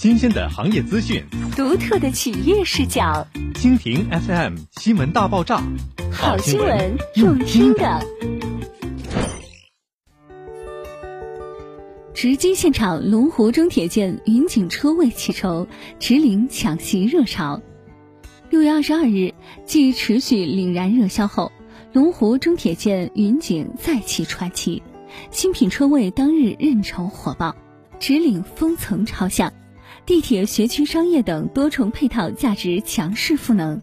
新鲜的行业资讯，独特的企业视角。蜻蜓 FM 新闻大爆炸，好新闻用听的。直击现场，龙湖中铁建云锦车位启筹，直领抢席热潮。六月二十二日，继持续凛然热销后，龙湖中铁建云锦再起传奇，新品车位当日认筹火爆，直领封层超向，地铁、学区、商业等多重配套价值强势赋能，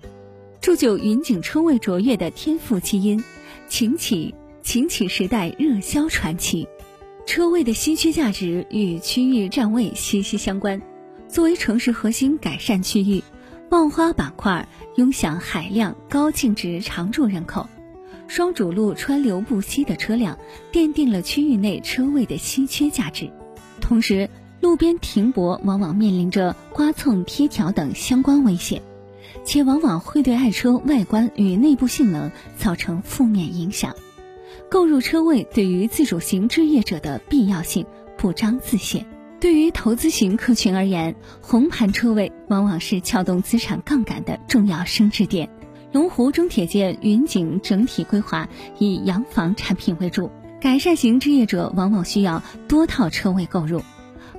铸就云锦车位卓越的天赋基因，擎起擎起时代热销传奇。车位的稀缺价值与区域站位息息相关。作为城市核心改善区域，万花板块拥享海量高净值常住人口，双主路川流不息的车辆奠定了区域内车位的稀缺价值。同时，路边停泊往往面临着刮蹭、贴条等相关危险，且往往会对爱车外观与内部性能造成负面影响。购入车位对于自主型置业者的必要性不彰自显。对于投资型客群而言，红盘车位往往是撬动资产杠杆的重要升值点。龙湖中铁建云锦整体规划以洋房产品为主，改善型置业者往往需要多套车位购入，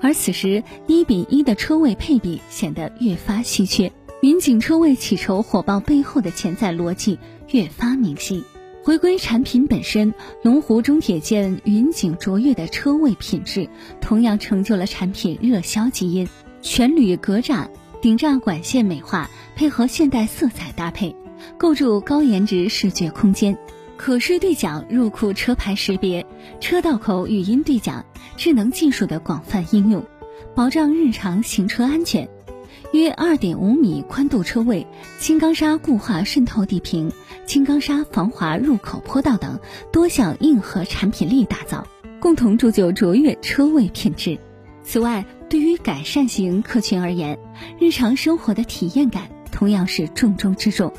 而此时一比一的车位配比显得越发稀缺。云锦车位起筹火爆背后的潜在逻辑越发明晰。回归产品本身，龙湖中铁建云锦卓越的车位品质，同样成就了产品热销基因。全铝格栅、顶栅管线美化，配合现代色彩搭配，构筑高颜值视觉空间。可视对讲入库车牌识别、车道口语音对讲，智能技术的广泛应用，保障日常行车安全。约二点五米宽度车位，轻钢砂固化渗透地坪。轻钢砂防滑入口坡道等多项硬核产品力打造，共同铸就卓越车位品质。此外，对于改善型客群而言，日常生活的体验感同样是重中之重。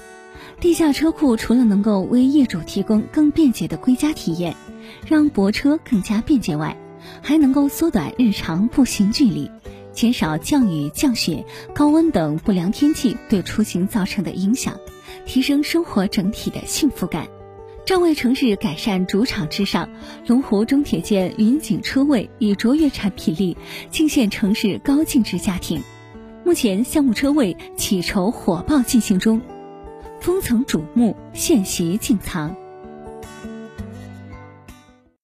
地下车库除了能够为业主提供更便捷的归家体验，让泊车更加便捷外，还能够缩短日常步行距离。减少降雨、降雪、高温等不良天气对出行造成的影响，提升生活整体的幸福感。站位城市改善主场之上，龙湖中铁建云锦车位以卓越产品力尽献城市高净值家庭。目前项目车位起筹火爆进行中，封层瞩目，现席竞藏。